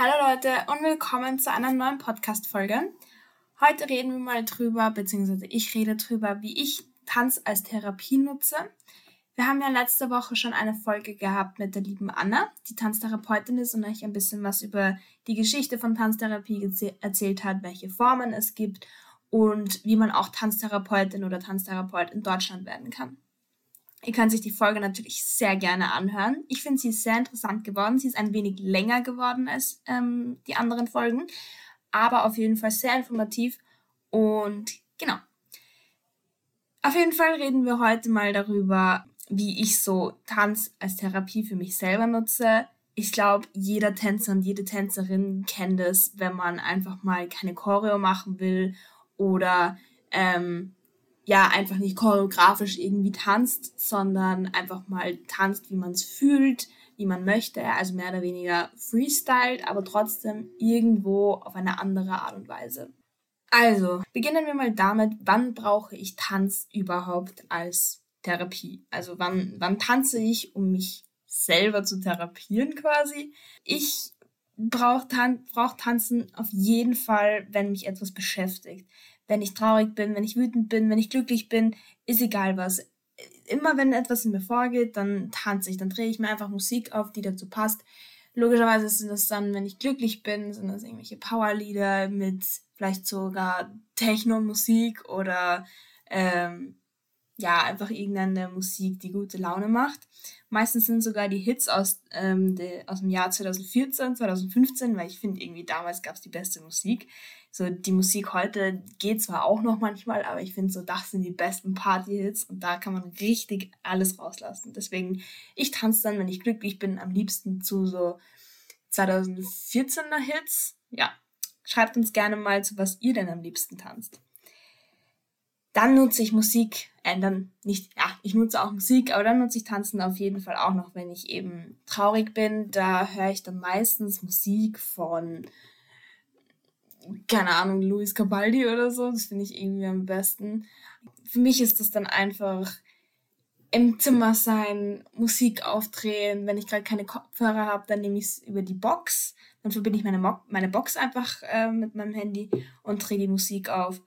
Hallo Leute und willkommen zu einer neuen Podcast-Folge. Heute reden wir mal drüber, beziehungsweise ich rede drüber, wie ich Tanz als Therapie nutze. Wir haben ja letzte Woche schon eine Folge gehabt mit der lieben Anna, die Tanztherapeutin ist und euch ein bisschen was über die Geschichte von Tanztherapie erzählt hat, welche Formen es gibt und wie man auch Tanztherapeutin oder Tanztherapeut in Deutschland werden kann. Ihr könnt sich die Folge natürlich sehr gerne anhören. Ich finde sie sehr interessant geworden. Sie ist ein wenig länger geworden als ähm, die anderen Folgen, aber auf jeden Fall sehr informativ und genau. Auf jeden Fall reden wir heute mal darüber, wie ich so Tanz als Therapie für mich selber nutze. Ich glaube, jeder Tänzer und jede Tänzerin kennt es, wenn man einfach mal keine Choreo machen will oder ähm, ja einfach nicht choreografisch irgendwie tanzt, sondern einfach mal tanzt, wie man es fühlt, wie man möchte, also mehr oder weniger freestyled, aber trotzdem irgendwo auf eine andere Art und Weise. Also, beginnen wir mal damit, wann brauche ich Tanz überhaupt als Therapie? Also, wann, wann tanze ich, um mich selber zu therapieren quasi? Ich brauche Tan brauch Tanzen auf jeden Fall, wenn mich etwas beschäftigt wenn ich traurig bin, wenn ich wütend bin, wenn ich glücklich bin, ist egal was. Immer wenn etwas in mir vorgeht, dann tanze ich, dann drehe ich mir einfach Musik auf, die dazu passt. Logischerweise sind das dann, wenn ich glücklich bin, sind das irgendwelche Powerlieder mit vielleicht sogar Techno-Musik oder ähm, ja, einfach irgendeine Musik, die gute Laune macht. Meistens sind sogar die Hits aus, ähm, de, aus dem Jahr 2014, 2015, weil ich finde, irgendwie damals gab es die beste Musik so die Musik heute geht zwar auch noch manchmal, aber ich finde so, das sind die besten Party-Hits und da kann man richtig alles rauslassen. Deswegen, ich tanze dann, wenn ich glücklich bin, am liebsten zu so 2014er Hits. Ja, schreibt uns gerne mal, zu was ihr denn am liebsten tanzt. Dann nutze ich Musik, äh, dann nicht, ja, ich nutze auch Musik, aber dann nutze ich Tanzen auf jeden Fall auch noch, wenn ich eben traurig bin. Da höre ich dann meistens Musik von keine Ahnung, Luis Cabaldi oder so. Das finde ich irgendwie am besten. Für mich ist das dann einfach im Zimmer sein, Musik aufdrehen. Wenn ich gerade keine Kopfhörer habe, dann nehme ich es über die Box. Dann verbinde ich meine, Mo meine Box einfach äh, mit meinem Handy und drehe die Musik auf.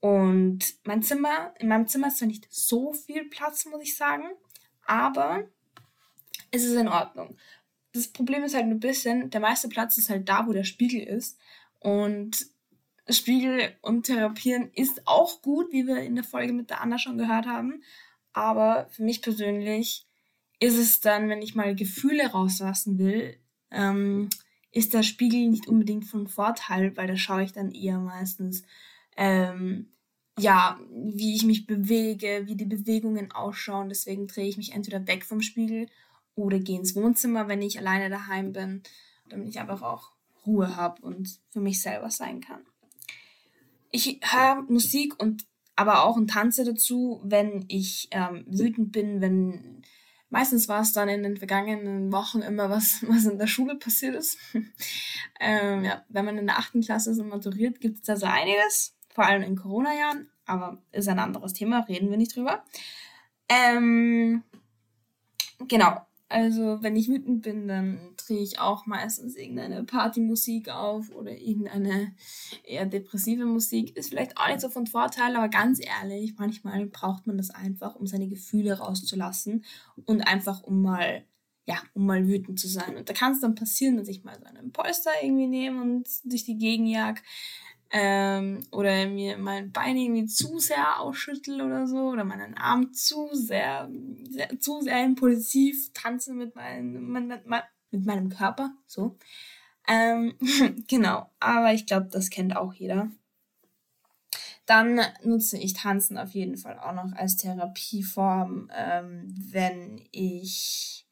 Und mein Zimmer, in meinem Zimmer ist zwar nicht so viel Platz, muss ich sagen, aber es ist in Ordnung. Das Problem ist halt ein bisschen, der meiste Platz ist halt da, wo der Spiegel ist. Und Spiegel und Therapieren ist auch gut, wie wir in der Folge mit der Anna schon gehört haben. Aber für mich persönlich ist es dann, wenn ich mal Gefühle rauslassen will, ähm, ist der Spiegel nicht unbedingt von Vorteil, weil da schaue ich dann eher meistens, ähm, ja, wie ich mich bewege, wie die Bewegungen ausschauen. Deswegen drehe ich mich entweder weg vom Spiegel oder gehe ins Wohnzimmer, wenn ich alleine daheim bin, damit ich einfach auch Ruhe habe und für mich selber sein kann. Ich höre Musik und aber auch und tanze dazu, wenn ich ähm, wütend bin, wenn meistens war es dann in den vergangenen Wochen immer was, was in der Schule passiert ist. ähm, ja, wenn man in der achten Klasse so maturiert, gibt es da so einiges, vor allem in Corona-Jahren, aber ist ein anderes Thema, reden wir nicht drüber. Ähm, genau, also, wenn ich wütend bin, dann drehe ich auch meistens irgendeine Partymusik auf oder irgendeine eher depressive Musik. Ist vielleicht auch nicht so von Vorteil, aber ganz ehrlich, manchmal braucht man das einfach, um seine Gefühle rauszulassen und einfach um mal, ja, um mal wütend zu sein. Und da kann es dann passieren, dass ich mal so einen Polster irgendwie nehme und durch die Gegend jag ähm, oder mir mein Bein irgendwie zu sehr ausschüttel oder so oder meinen Arm zu sehr, sehr zu sehr impulsiv tanze mit, mein, mit, mit, mit meinem Körper, so. Ähm, genau, aber ich glaube, das kennt auch jeder. Dann nutze ich Tanzen auf jeden Fall auch noch als Therapieform, ähm, wenn ich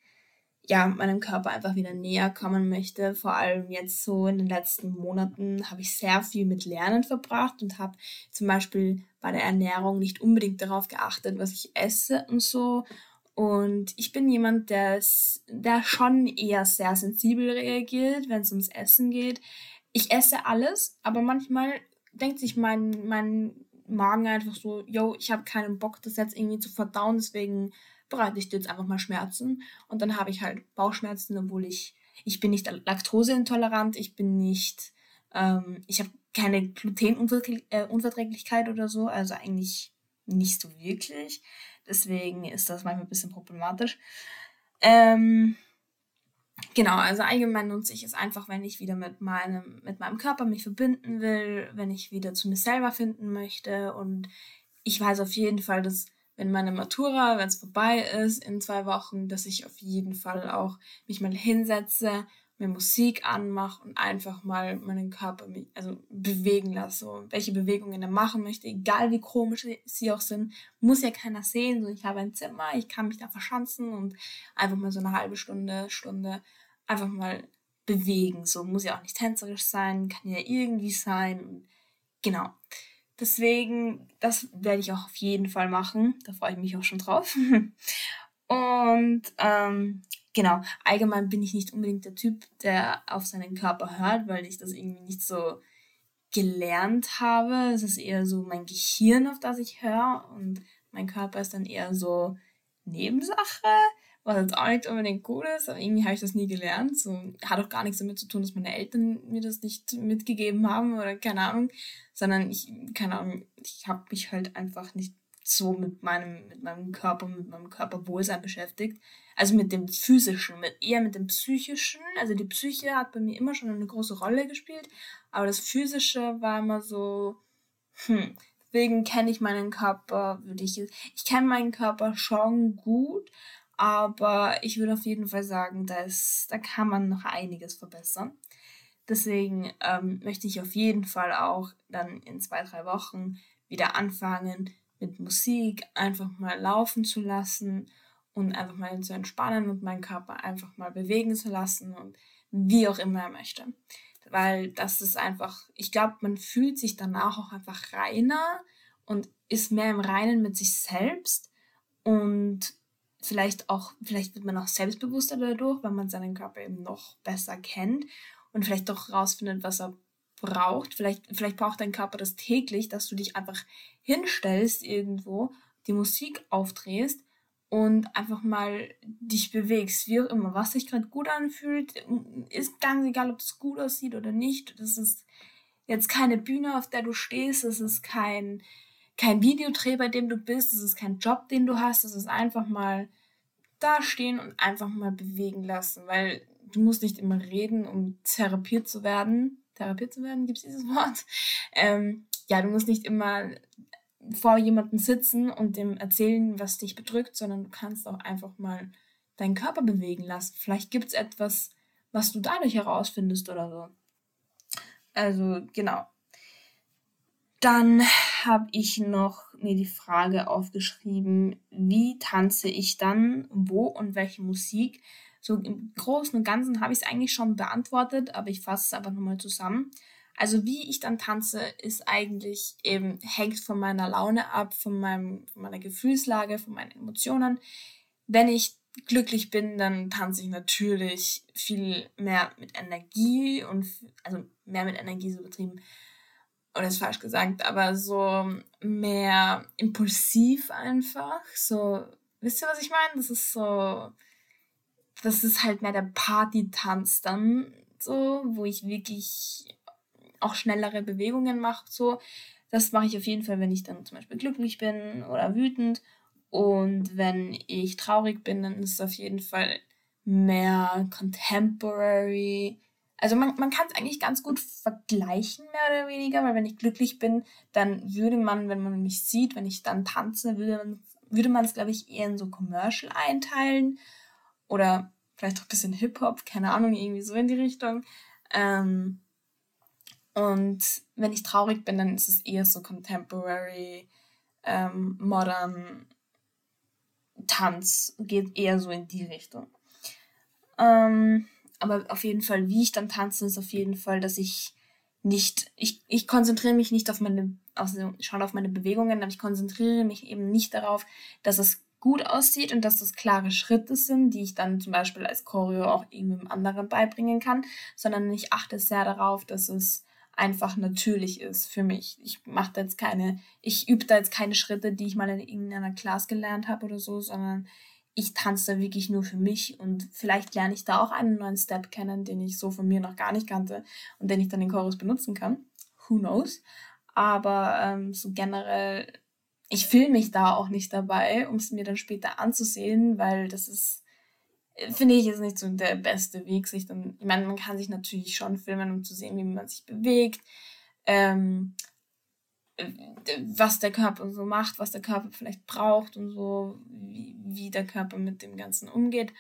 ja, meinem Körper einfach wieder näher kommen möchte. Vor allem jetzt so in den letzten Monaten habe ich sehr viel mit Lernen verbracht und habe zum Beispiel bei der Ernährung nicht unbedingt darauf geachtet, was ich esse und so. Und ich bin jemand, der, der schon eher sehr sensibel reagiert, wenn es ums Essen geht. Ich esse alles, aber manchmal denkt sich mein, mein Magen einfach so, yo, ich habe keinen Bock, das jetzt irgendwie zu verdauen, deswegen bereite ich dir jetzt einfach mal Schmerzen. Und dann habe ich halt Bauchschmerzen, obwohl ich ich bin nicht laktoseintolerant, ich bin nicht, ähm, ich habe keine Glutenunverträglichkeit oder so, also eigentlich nicht so wirklich. Deswegen ist das manchmal ein bisschen problematisch. Ähm, genau, also allgemein nutze ich es einfach, wenn ich wieder mit meinem, mit meinem Körper mich verbinden will, wenn ich wieder zu mir selber finden möchte. Und ich weiß auf jeden Fall, dass wenn meine Matura, wenn es vorbei ist in zwei Wochen, dass ich auf jeden Fall auch mich mal hinsetze mir Musik anmache und einfach mal meinen Körper also bewegen lasse. So, welche Bewegungen er machen möchte, egal wie komisch sie auch sind, muss ja keiner sehen. So, ich habe ein Zimmer, ich kann mich da verschanzen und einfach mal so eine halbe Stunde, Stunde einfach mal bewegen. So muss ja auch nicht tänzerisch sein, kann ja irgendwie sein. genau. Deswegen, das werde ich auch auf jeden Fall machen. Da freue ich mich auch schon drauf. und ähm, genau, allgemein bin ich nicht unbedingt der Typ, der auf seinen Körper hört, weil ich das irgendwie nicht so gelernt habe. Es ist eher so mein Gehirn, auf das ich höre und mein Körper ist dann eher so Nebensache, was jetzt auch nicht unbedingt gut ist, aber irgendwie habe ich das nie gelernt. So, hat auch gar nichts damit zu tun, dass meine Eltern mir das nicht mitgegeben haben oder keine Ahnung, sondern ich, keine Ahnung, ich habe mich halt einfach nicht so mit meinem, mit meinem Körper, mit meinem Körperwohlsein beschäftigt. Also mit dem physischen, mit, eher mit dem psychischen. Also die Psyche hat bei mir immer schon eine große Rolle gespielt, aber das physische war immer so, hm, deswegen kenne ich meinen Körper, würde ich, ich kenne meinen Körper schon gut, aber ich würde auf jeden Fall sagen, da, ist, da kann man noch einiges verbessern. Deswegen ähm, möchte ich auf jeden Fall auch dann in zwei, drei Wochen wieder anfangen, mit Musik einfach mal laufen zu lassen und einfach mal zu entspannen und meinen Körper einfach mal bewegen zu lassen und wie auch immer er möchte. Weil das ist einfach, ich glaube, man fühlt sich danach auch einfach reiner und ist mehr im Reinen mit sich selbst und vielleicht auch, vielleicht wird man auch selbstbewusster dadurch, weil man seinen Körper eben noch besser kennt und vielleicht doch rausfindet, was er braucht. Vielleicht, vielleicht braucht dein Körper das täglich, dass du dich einfach hinstellst irgendwo, die Musik aufdrehst und einfach mal dich bewegst, wie auch immer, was sich gerade gut anfühlt, ist ganz egal, ob es gut aussieht oder nicht. Das ist jetzt keine Bühne, auf der du stehst, das ist kein, kein Videodreh, bei dem du bist, das ist kein Job, den du hast, das ist einfach mal da stehen und einfach mal bewegen lassen, weil du musst nicht immer reden, um therapiert zu werden therapiert zu werden, gibt es dieses Wort? Ähm, ja, du musst nicht immer vor jemandem sitzen und dem erzählen, was dich bedrückt, sondern du kannst auch einfach mal deinen Körper bewegen lassen. Vielleicht gibt es etwas, was du dadurch herausfindest oder so. Also, genau. Dann habe ich noch mir die Frage aufgeschrieben, wie tanze ich dann, wo und welche Musik so im Großen und Ganzen habe ich es eigentlich schon beantwortet, aber ich fasse es einfach nochmal zusammen. Also wie ich dann tanze, ist eigentlich eben, hängt von meiner Laune ab, von, meinem, von meiner Gefühlslage, von meinen Emotionen. Wenn ich glücklich bin, dann tanze ich natürlich viel mehr mit Energie und also mehr mit Energie so betrieben oder ist falsch gesagt, aber so mehr impulsiv einfach. So, wisst ihr, was ich meine? Das ist so, das ist halt mehr der Party-Tanz dann so, wo ich wirklich auch schnellere Bewegungen mache. So, das mache ich auf jeden Fall, wenn ich dann zum Beispiel glücklich bin oder wütend. Und wenn ich traurig bin, dann ist es auf jeden Fall mehr contemporary. Also man, man kann es eigentlich ganz gut vergleichen, mehr oder weniger, weil wenn ich glücklich bin, dann würde man, wenn man mich sieht, wenn ich dann tanze, würde man es, glaube ich, eher in so Commercial einteilen oder vielleicht auch ein bisschen Hip-Hop, keine Ahnung, irgendwie so in die Richtung. Ähm, und wenn ich traurig bin, dann ist es eher so contemporary, ähm, modern Tanz, geht eher so in die Richtung. Ähm, aber auf jeden Fall, wie ich dann tanze, ist auf jeden Fall, dass ich nicht, ich, ich konzentriere mich nicht auf meine, also schon auf meine Bewegungen, aber ich konzentriere mich eben nicht darauf, dass es gut aussieht und dass das klare Schritte sind, die ich dann zum Beispiel als Choreo auch irgendwem anderen beibringen kann, sondern ich achte sehr darauf, dass es einfach natürlich ist für mich. Ich mache da jetzt keine, ich übe da jetzt keine Schritte, die ich mal in irgendeiner Klasse gelernt habe oder so, sondern ich tanze da wirklich nur für mich und vielleicht lerne ich da auch einen neuen Step kennen, den ich so von mir noch gar nicht kannte und den ich dann in Chorus benutzen kann. Who knows? Aber ähm, so generell, ich fühle mich da auch nicht dabei, um es mir dann später anzusehen, weil das ist, finde ich, ist nicht so der beste Weg, sich dann, ich meine, man kann sich natürlich schon filmen, um zu sehen, wie man sich bewegt. Ähm, was der Körper so macht, was der Körper vielleicht braucht und so, wie, wie der Körper mit dem Ganzen umgeht.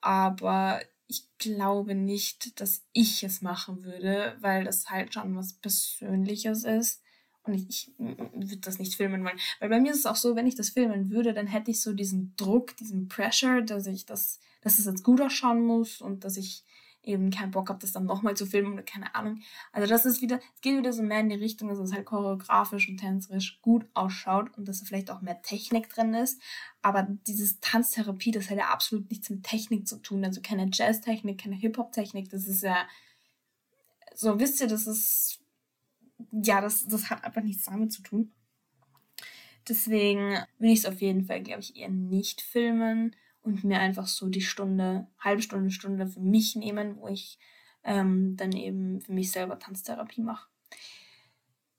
Aber ich glaube nicht, dass ich es machen würde, weil das halt schon was Persönliches ist. Und ich, ich würde das nicht filmen wollen. Weil bei mir ist es auch so, wenn ich das filmen würde, dann hätte ich so diesen Druck, diesen Pressure, dass ich das, dass es jetzt gut ausschauen muss und dass ich eben keinen Bock habe, das dann nochmal zu filmen oder keine Ahnung. Also das ist wieder, es geht wieder so mehr in die Richtung, dass es halt choreografisch und tänzerisch gut ausschaut und dass da vielleicht auch mehr Technik drin ist. Aber dieses Tanztherapie, das hat ja absolut nichts mit Technik zu tun. Also keine Jazztechnik, keine Hip-Hop-Technik, das ist ja, so wisst ihr, das ist, ja, das, das hat einfach nichts damit zu tun. Deswegen will ich es auf jeden Fall, glaube ich, eher nicht filmen und mir einfach so die Stunde, halbe Stunde, Stunde für mich nehmen, wo ich ähm, dann eben für mich selber Tanztherapie mache.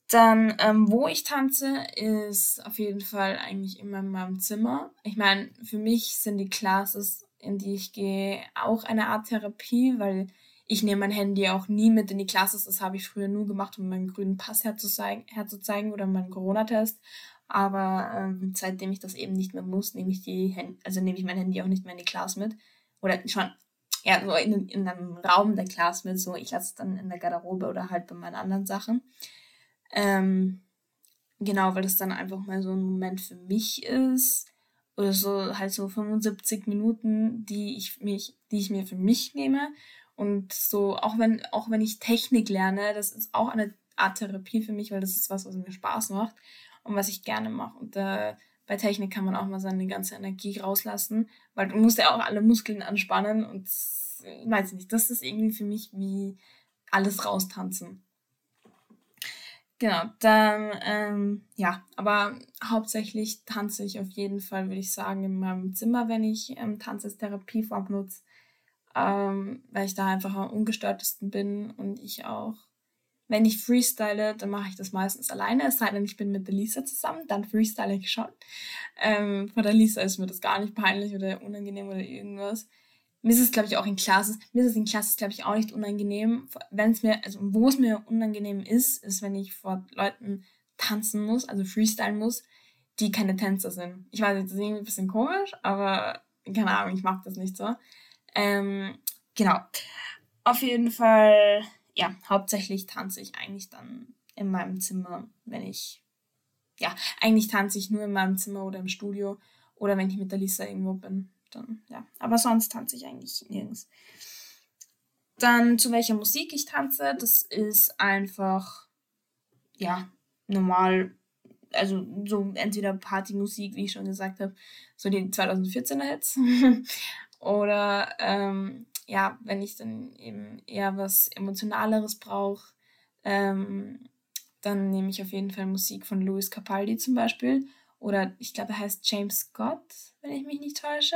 Dann, ähm, wo ich tanze, ist auf jeden Fall eigentlich immer in meinem Zimmer. Ich meine, für mich sind die Classes, in die ich gehe, auch eine Art Therapie, weil ich nehme mein Handy auch nie mit in die Classes. Das habe ich früher nur gemacht, um meinen grünen Pass herzuzeigen, herzuzeigen oder meinen Corona-Test. Aber ähm, seitdem ich das eben nicht mehr muss, nehme ich die Hand also nehme ich mein Handy auch nicht mehr in die Class mit. Oder schon ja, so in, in einem Raum der Class mit. So, ich lasse es dann in der Garderobe oder halt bei meinen anderen Sachen. Ähm, genau, weil das dann einfach mal so ein Moment für mich ist. Oder so halt so 75 Minuten, die ich mich, die ich mir für mich nehme. Und so, auch wenn, auch wenn ich Technik lerne, das ist auch eine Art Therapie für mich, weil das ist was, was mir Spaß macht und was ich gerne mache. Und äh, bei Technik kann man auch mal seine ganze Energie rauslassen, weil du musst ja auch alle Muskeln anspannen und ich weiß nicht, das ist irgendwie für mich wie alles raustanzen. Genau, dann, ähm, ja, aber hauptsächlich tanze ich auf jeden Fall, würde ich sagen, in meinem Zimmer, wenn ich ähm, Tanz als Therapieform nutze, ähm, weil ich da einfach am ungestörtesten bin und ich auch wenn ich freestyle, dann mache ich das meistens alleine. Es sei denn, ich bin mit der Lisa zusammen, dann freestyle ich schon. Ähm, von der Lisa ist mir das gar nicht peinlich oder unangenehm oder irgendwas. Mir ist es, glaube ich, auch in Classes, mir ist es in Classes, glaube ich, auch nicht unangenehm. Wenn es mir, also wo es mir unangenehm ist, ist, wenn ich vor Leuten tanzen muss, also freestylen muss, die keine Tänzer sind. Ich weiß, das ist irgendwie ein bisschen komisch, aber keine Ahnung, ich mag das nicht so. Ähm, genau. Auf jeden Fall ja, hauptsächlich tanze ich eigentlich dann in meinem Zimmer, wenn ich, ja, eigentlich tanze ich nur in meinem Zimmer oder im Studio oder wenn ich mit der Lisa irgendwo bin, dann, ja. Aber sonst tanze ich eigentlich nirgends. Dann zu welcher Musik ich tanze, das ist einfach, ja, normal, also so entweder Partymusik, wie ich schon gesagt habe, so die 2014er Hits, oder ähm, ja, wenn ich dann eben eher was Emotionaleres brauche, ähm, dann nehme ich auf jeden Fall Musik von Louis Capaldi zum Beispiel. Oder ich glaube, er heißt James Scott, wenn ich mich nicht täusche.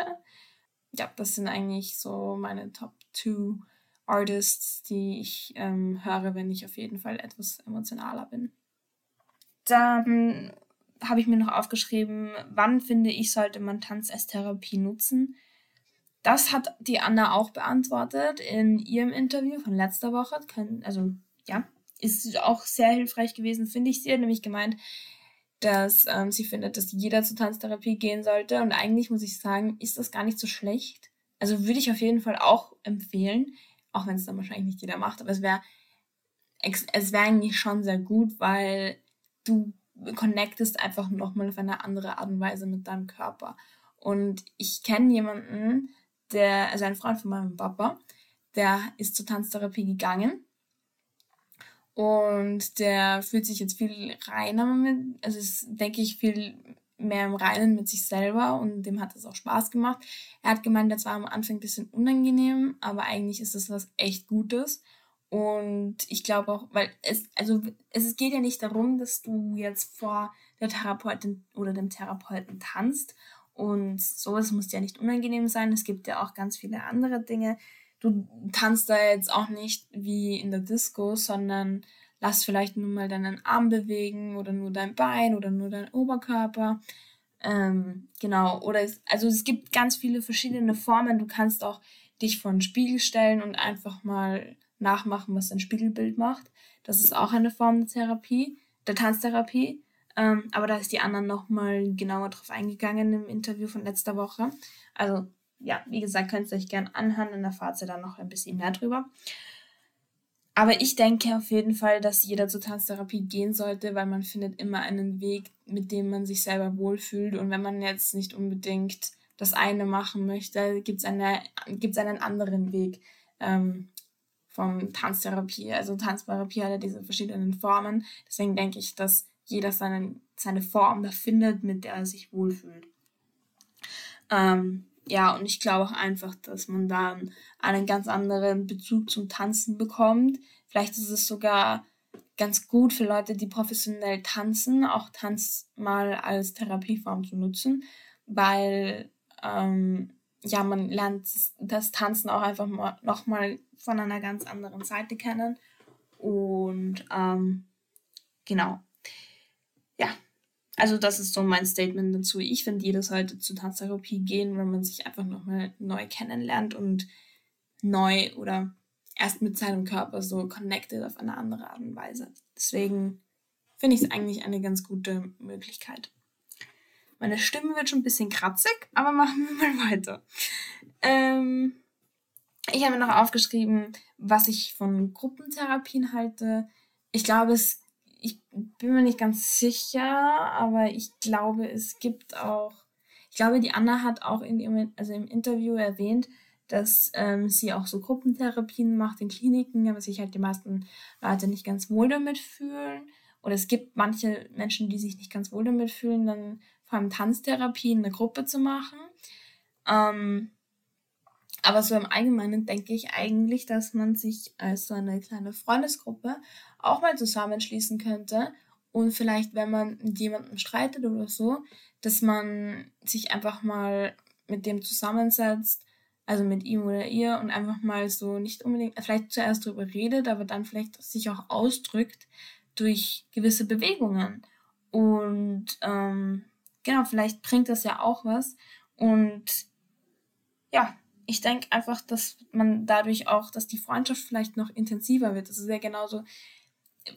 Ja, das sind eigentlich so meine Top 2 Artists, die ich ähm, höre, wenn ich auf jeden Fall etwas emotionaler bin. Dann habe ich mir noch aufgeschrieben, wann finde ich, sollte man Tanz als Therapie nutzen. Das hat die Anna auch beantwortet in ihrem Interview von letzter Woche. Also ja, ist auch sehr hilfreich gewesen, finde ich. Sie hat nämlich gemeint, dass ähm, sie findet, dass jeder zur Tanztherapie gehen sollte. Und eigentlich muss ich sagen, ist das gar nicht so schlecht. Also würde ich auf jeden Fall auch empfehlen, auch wenn es dann wahrscheinlich nicht jeder macht, aber es wäre es wäre eigentlich schon sehr gut, weil du connectest einfach nochmal auf eine andere Art und Weise mit deinem Körper. Und ich kenne jemanden, der, also ein Freund von meinem Papa, der ist zur Tanztherapie gegangen und der fühlt sich jetzt viel reiner mit, also ist, denke ich, viel mehr im Reinen mit sich selber und dem hat es auch Spaß gemacht. Er hat gemeint, das war am Anfang ein bisschen unangenehm, aber eigentlich ist das was echt Gutes. Und ich glaube auch, weil es, also es geht ja nicht darum, dass du jetzt vor der Therapeutin oder dem Therapeuten tanzt Und sowas muss ja nicht unangenehm sein. Es gibt ja auch ganz viele andere Dinge. Du tanzt da jetzt auch nicht wie in der Disco, sondern lass vielleicht nur mal deinen Arm bewegen oder nur dein Bein oder nur dein Oberkörper. Ähm, genau, oder es, also es gibt ganz viele verschiedene Formen. Du kannst auch dich vor den Spiegel stellen und einfach mal nachmachen, was dein Spiegelbild macht. Das ist auch eine Form der Therapie, der Tanztherapie. Ähm, aber da ist die anderen nochmal genauer drauf eingegangen im Interview von letzter Woche. Also, ja, wie gesagt, könnt ihr euch gerne anhören, dann erfahrt ihr da noch ein bisschen mehr drüber. Aber ich denke auf jeden Fall, dass jeder zur Tanztherapie gehen sollte, weil man findet immer einen Weg, mit dem man sich selber wohlfühlt. Und wenn man jetzt nicht unbedingt das eine machen möchte, gibt es eine, gibt's einen anderen Weg ähm, von Tanztherapie. Also Tanztherapie hat ja diese verschiedenen Formen. Deswegen denke ich, dass jeder seinen, seine Form da findet, mit der er sich wohlfühlt. Ähm, ja, und ich glaube auch einfach, dass man dann einen ganz anderen Bezug zum Tanzen bekommt. Vielleicht ist es sogar ganz gut für Leute, die professionell tanzen, auch Tanz mal als Therapieform zu nutzen, weil ähm, ja, man lernt das Tanzen auch einfach mal, nochmal von einer ganz anderen Seite kennen. Und ähm, genau. Also das ist so mein Statement dazu. Ich finde, jeder sollte zur Tanztherapie gehen, wenn man sich einfach nochmal neu kennenlernt und neu oder erst mit seinem Körper so connected auf eine andere Art und Weise. Deswegen finde ich es eigentlich eine ganz gute Möglichkeit. Meine Stimme wird schon ein bisschen kratzig, aber machen wir mal weiter. Ähm, ich habe mir noch aufgeschrieben, was ich von Gruppentherapien halte. Ich glaube, es bin mir nicht ganz sicher, aber ich glaube, es gibt auch, ich glaube, die Anna hat auch in ihrem, also im Interview erwähnt, dass ähm, sie auch so Gruppentherapien macht in Kliniken, aber sich halt die meisten Leute nicht ganz wohl damit fühlen. Oder es gibt manche Menschen, die sich nicht ganz wohl damit fühlen, dann vor allem Tanztherapie in einer Gruppe zu machen. Ähm, aber so im Allgemeinen denke ich eigentlich, dass man sich als so eine kleine Freundesgruppe auch mal zusammenschließen könnte und vielleicht, wenn man mit jemandem streitet oder so, dass man sich einfach mal mit dem zusammensetzt, also mit ihm oder ihr und einfach mal so nicht unbedingt, vielleicht zuerst darüber redet, aber dann vielleicht sich auch ausdrückt durch gewisse Bewegungen. Und ähm, genau, vielleicht bringt das ja auch was. Und ja, ich denke einfach, dass man dadurch auch, dass die Freundschaft vielleicht noch intensiver wird. Das ist ja genauso,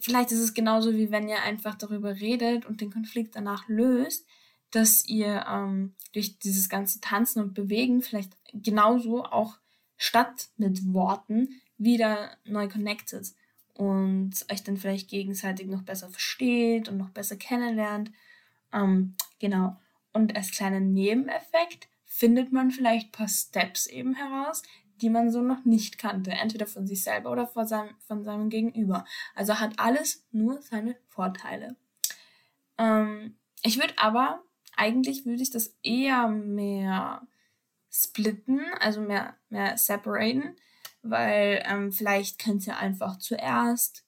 vielleicht ist es genauso wie wenn ihr einfach darüber redet und den Konflikt danach löst, dass ihr ähm, durch dieses ganze Tanzen und Bewegen vielleicht genauso auch statt mit Worten wieder neu connected und euch dann vielleicht gegenseitig noch besser versteht und noch besser kennenlernt. Ähm, genau. Und als kleinen Nebeneffekt findet man vielleicht ein paar Steps eben heraus, die man so noch nicht kannte, entweder von sich selber oder von seinem, von seinem Gegenüber. Also hat alles nur seine Vorteile. Ähm, ich würde aber, eigentlich würde ich das eher mehr splitten, also mehr, mehr separaten, weil ähm, vielleicht könnt ihr einfach zuerst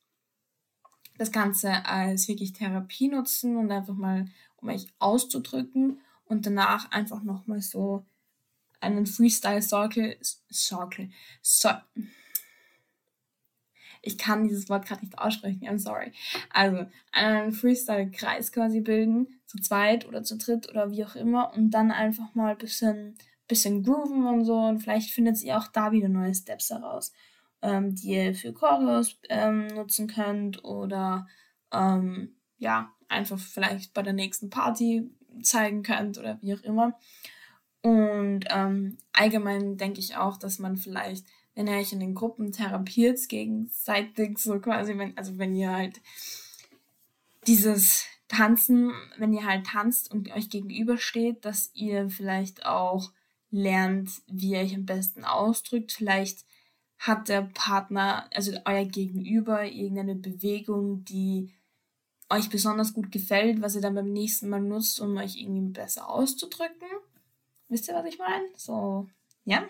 das Ganze als wirklich Therapie nutzen und einfach mal, um euch auszudrücken und danach einfach nochmal so einen Freestyle-Circle, Circle, so, ich kann dieses Wort gerade nicht aussprechen, I'm sorry. Also einen Freestyle-Kreis quasi bilden, zu zweit oder zu dritt oder wie auch immer und dann einfach mal ein bisschen, bisschen grooven und so und vielleicht findet ihr auch da wieder neue Steps heraus, ähm, die ihr für Choreos ähm, nutzen könnt oder ähm, ja, einfach vielleicht bei der nächsten Party zeigen könnt oder wie auch immer. Und ähm, allgemein denke ich auch, dass man vielleicht, wenn ihr euch in den Gruppen therapiert, gegenseitig so quasi, wenn, also wenn ihr halt dieses Tanzen, wenn ihr halt tanzt und euch gegenübersteht, dass ihr vielleicht auch lernt, wie ihr euch am besten ausdrückt. Vielleicht hat der Partner, also euer Gegenüber, irgendeine Bewegung, die euch besonders gut gefällt, was ihr dann beim nächsten Mal nutzt, um euch irgendwie besser auszudrücken. Wisst ihr, was ich meine? So, ja.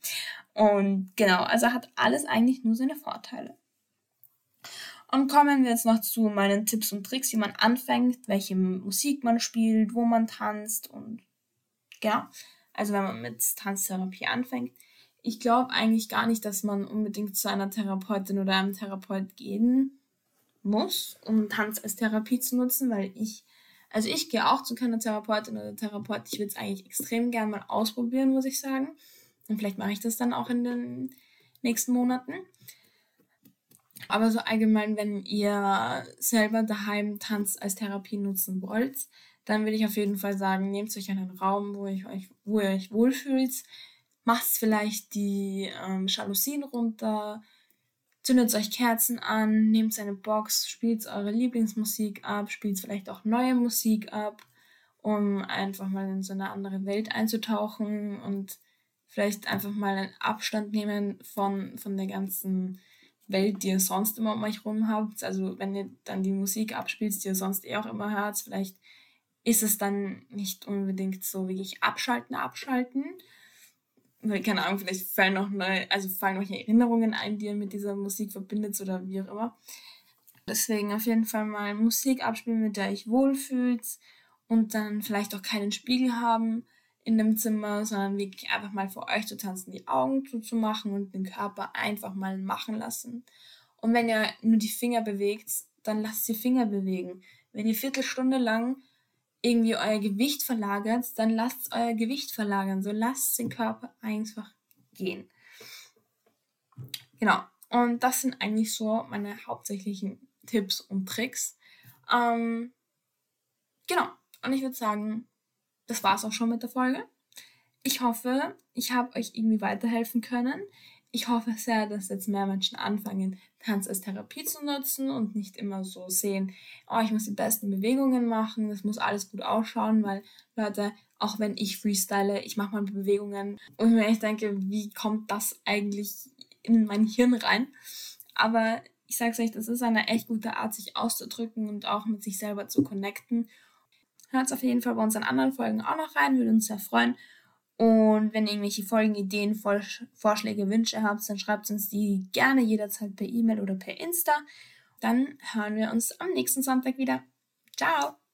Und genau, also hat alles eigentlich nur seine Vorteile. Und kommen wir jetzt noch zu meinen Tipps und Tricks, wie man anfängt, welche Musik man spielt, wo man tanzt und Genau. Also wenn man mit Tanztherapie anfängt. Ich glaube eigentlich gar nicht, dass man unbedingt zu einer Therapeutin oder einem Therapeut gehen muss, um Tanz als Therapie zu nutzen, weil ich, also ich gehe auch zu keiner Therapeutin oder Therapeut. Ich würde es eigentlich extrem gerne mal ausprobieren, muss ich sagen. Und vielleicht mache ich das dann auch in den nächsten Monaten. Aber so allgemein, wenn ihr selber daheim Tanz als Therapie nutzen wollt, dann würde ich auf jeden Fall sagen, nehmt euch einen Raum, wo, ich euch, wo ihr euch wohlfühlt. Macht vielleicht die ähm, Jalousien runter, zündet euch Kerzen an, nehmt eine Box, spielt eure Lieblingsmusik ab, spielt vielleicht auch neue Musik ab, um einfach mal in so eine andere Welt einzutauchen und vielleicht einfach mal einen Abstand nehmen von, von der ganzen Welt, die ihr sonst immer um euch rum habt. Also wenn ihr dann die Musik abspielt, die ihr sonst eh auch immer hört, vielleicht ist es dann nicht unbedingt so wirklich abschalten, abschalten. Keine Ahnung, vielleicht fallen noch neue, also fallen noch Erinnerungen ein, die ihr mit dieser Musik verbindet oder wie auch immer. Deswegen auf jeden Fall mal Musik abspielen, mit der ich wohlfühlt und dann vielleicht auch keinen Spiegel haben in dem Zimmer, sondern wirklich einfach mal für euch zu tanzen, die Augen zuzumachen und den Körper einfach mal machen lassen. Und wenn ihr nur die Finger bewegt, dann lasst die Finger bewegen. Wenn ihr Viertelstunde lang irgendwie euer Gewicht verlagert, dann lasst euer Gewicht verlagern. So lasst den Körper einfach gehen. Genau. Und das sind eigentlich so meine hauptsächlichen Tipps und Tricks. Ähm, genau. Und ich würde sagen, das war's auch schon mit der Folge. Ich hoffe, ich habe euch irgendwie weiterhelfen können. Ich hoffe sehr, dass jetzt mehr Menschen anfangen, Tanz als Therapie zu nutzen und nicht immer so sehen, oh, ich muss die besten Bewegungen machen, das muss alles gut ausschauen, weil Leute, auch wenn ich freestyle, ich mache mal Bewegungen und mir echt denke, wie kommt das eigentlich in mein Hirn rein? Aber ich sag's euch, das ist eine echt gute Art, sich auszudrücken und auch mit sich selber zu connecten Hört auf jeden Fall bei unseren anderen Folgen auch noch rein, würde uns sehr freuen. Und wenn ihr irgendwelche Folgen, Ideen, Vorschläge, Wünsche habt, dann schreibt uns die gerne jederzeit per E-Mail oder per Insta. Dann hören wir uns am nächsten Sonntag wieder. Ciao!